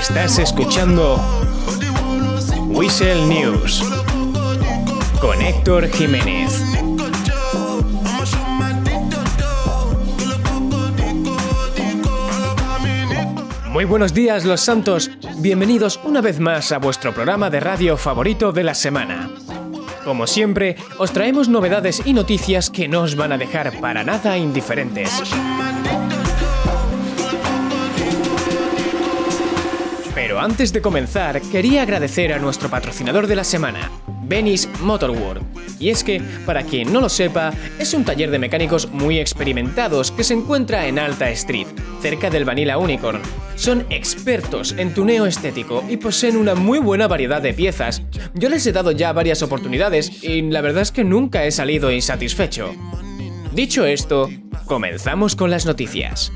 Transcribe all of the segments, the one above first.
Estás escuchando Whistle News. Con Héctor Jiménez. Muy buenos días los santos, bienvenidos una vez más a vuestro programa de radio favorito de la semana. Como siempre, os traemos novedades y noticias que no os van a dejar para nada indiferentes. Antes de comenzar, quería agradecer a nuestro patrocinador de la semana, Venice Motorworld. Y es que, para quien no lo sepa, es un taller de mecánicos muy experimentados que se encuentra en Alta Street, cerca del Vanilla Unicorn. Son expertos en tuneo estético y poseen una muy buena variedad de piezas. Yo les he dado ya varias oportunidades y la verdad es que nunca he salido insatisfecho. Dicho esto, comenzamos con las noticias.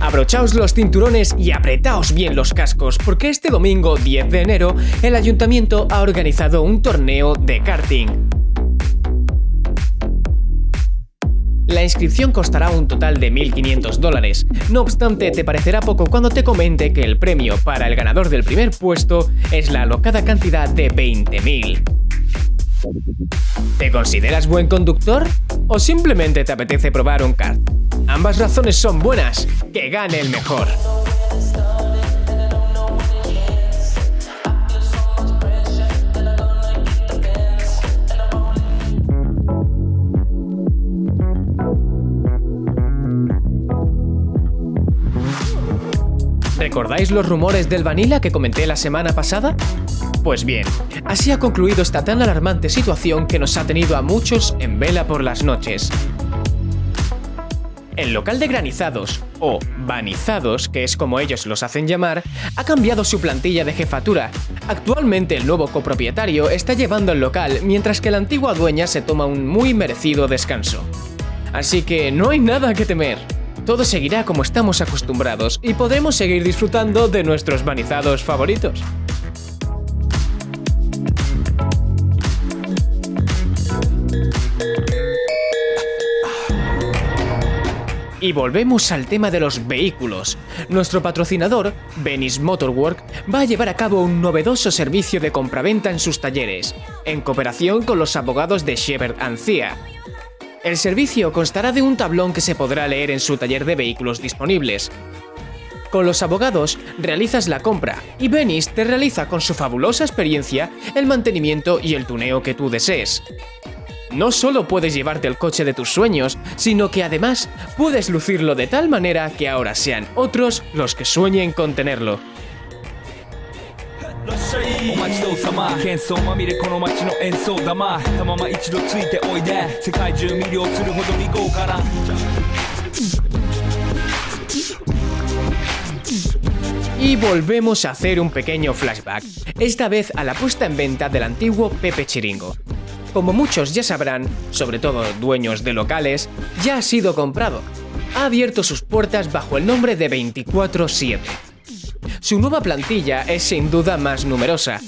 Abrochaos los cinturones y apretaos bien los cascos, porque este domingo 10 de enero el ayuntamiento ha organizado un torneo de karting. La inscripción costará un total de 1.500 dólares. No obstante, te parecerá poco cuando te comente que el premio para el ganador del primer puesto es la alocada cantidad de 20.000. ¿Te consideras buen conductor? ¿O simplemente te apetece probar un kart? Ambas razones son buenas. Que gane el mejor. ¿Recordáis los rumores del Vanilla que comenté la semana pasada? Pues bien, así ha concluido esta tan alarmante situación que nos ha tenido a muchos en vela por las noches. El local de granizados, o banizados, que es como ellos los hacen llamar, ha cambiado su plantilla de jefatura. Actualmente el nuevo copropietario está llevando el local mientras que la antigua dueña se toma un muy merecido descanso. Así que no hay nada que temer. Todo seguirá como estamos acostumbrados y podremos seguir disfrutando de nuestros banizados favoritos. Y volvemos al tema de los vehículos. Nuestro patrocinador, Venice Motorwork, va a llevar a cabo un novedoso servicio de compraventa en sus talleres, en cooperación con los abogados de Shepard Cia. El servicio constará de un tablón que se podrá leer en su taller de vehículos disponibles. Con los abogados realizas la compra y Venice te realiza con su fabulosa experiencia el mantenimiento y el tuneo que tú desees no solo puedes llevarte el coche de tus sueños, sino que además puedes lucirlo de tal manera que ahora sean otros los que sueñen con tenerlo. Y volvemos a hacer un pequeño flashback, esta vez a la puesta en venta del antiguo Pepe Chiringo, como muchos ya sabrán, sobre todo dueños de locales, ya ha sido comprado. Ha abierto sus puertas bajo el nombre de 24-7. Su nueva plantilla es sin duda más numerosa.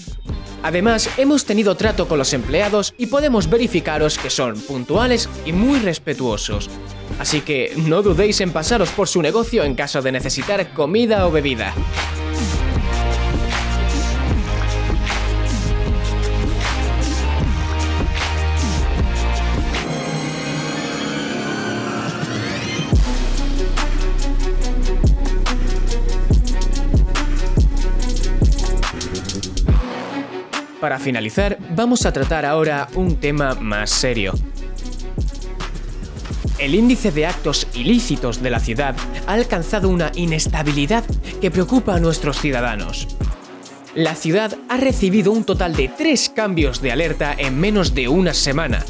Además, hemos tenido trato con los empleados y podemos verificaros que son puntuales y muy respetuosos. Así que no dudéis en pasaros por su negocio en caso de necesitar comida o bebida. Para finalizar, vamos a tratar ahora un tema más serio. El índice de actos ilícitos de la ciudad ha alcanzado una inestabilidad que preocupa a nuestros ciudadanos. La ciudad ha recibido un total de tres cambios de alerta en menos de una semana.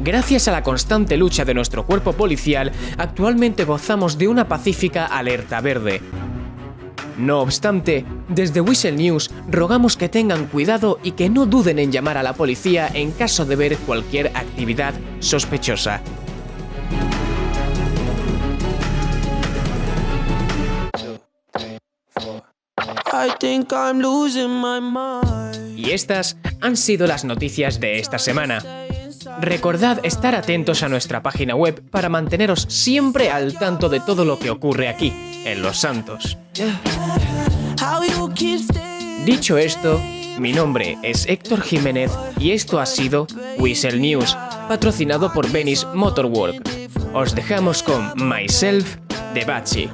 Gracias a la constante lucha de nuestro cuerpo policial, actualmente gozamos de una pacífica alerta verde. No obstante, Desde Whistle News rogamos que tengan cuidado y que no duden en llamar a la policía en caso de ver cualquier actividad sospechosa. Y estas han sido las noticias de esta semana. Recordad estar atentos a nuestra página web para manteneros siempre al tanto de todo lo que ocurre aquí, en Los Santos. Dicho esto, mi nombre es Héctor Jiménez y esto ha sido Whistle News, patrocinado por Venice Motorwork. Os dejamos con Myself de Bachi.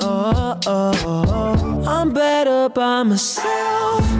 Oh, oh, oh. I'm better by myself.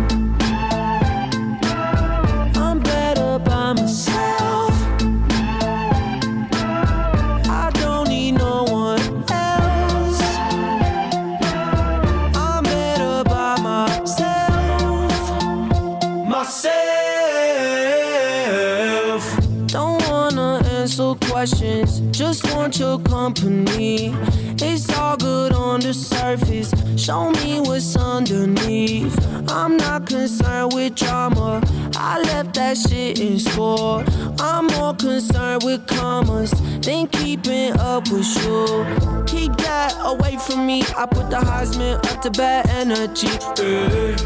Questions, just want your company. It's all good on the surface, show me what's underneath. I'm not concerned with drama, I left that shit in store. I'm more concerned with commas than keeping up with you. Keep that away from me, I put the Heisman up to bad energy. Eh.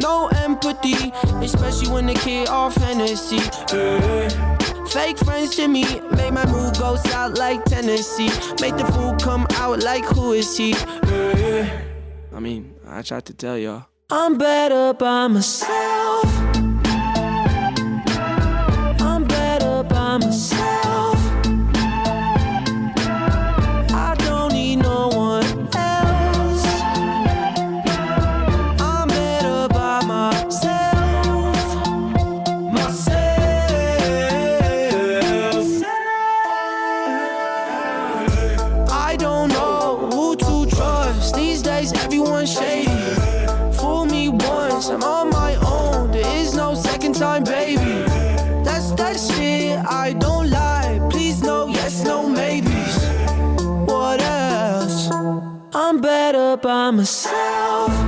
No empathy, especially when the kid off Hennessy. Eh. Fake friends to me, make my mood go south like Tennessee. Make the fool come out like who is he? I mean, I tried to tell y'all. I'm better by myself. that shit. I don't lie. Please, no, yes, no, maybes. What else? I'm better by myself.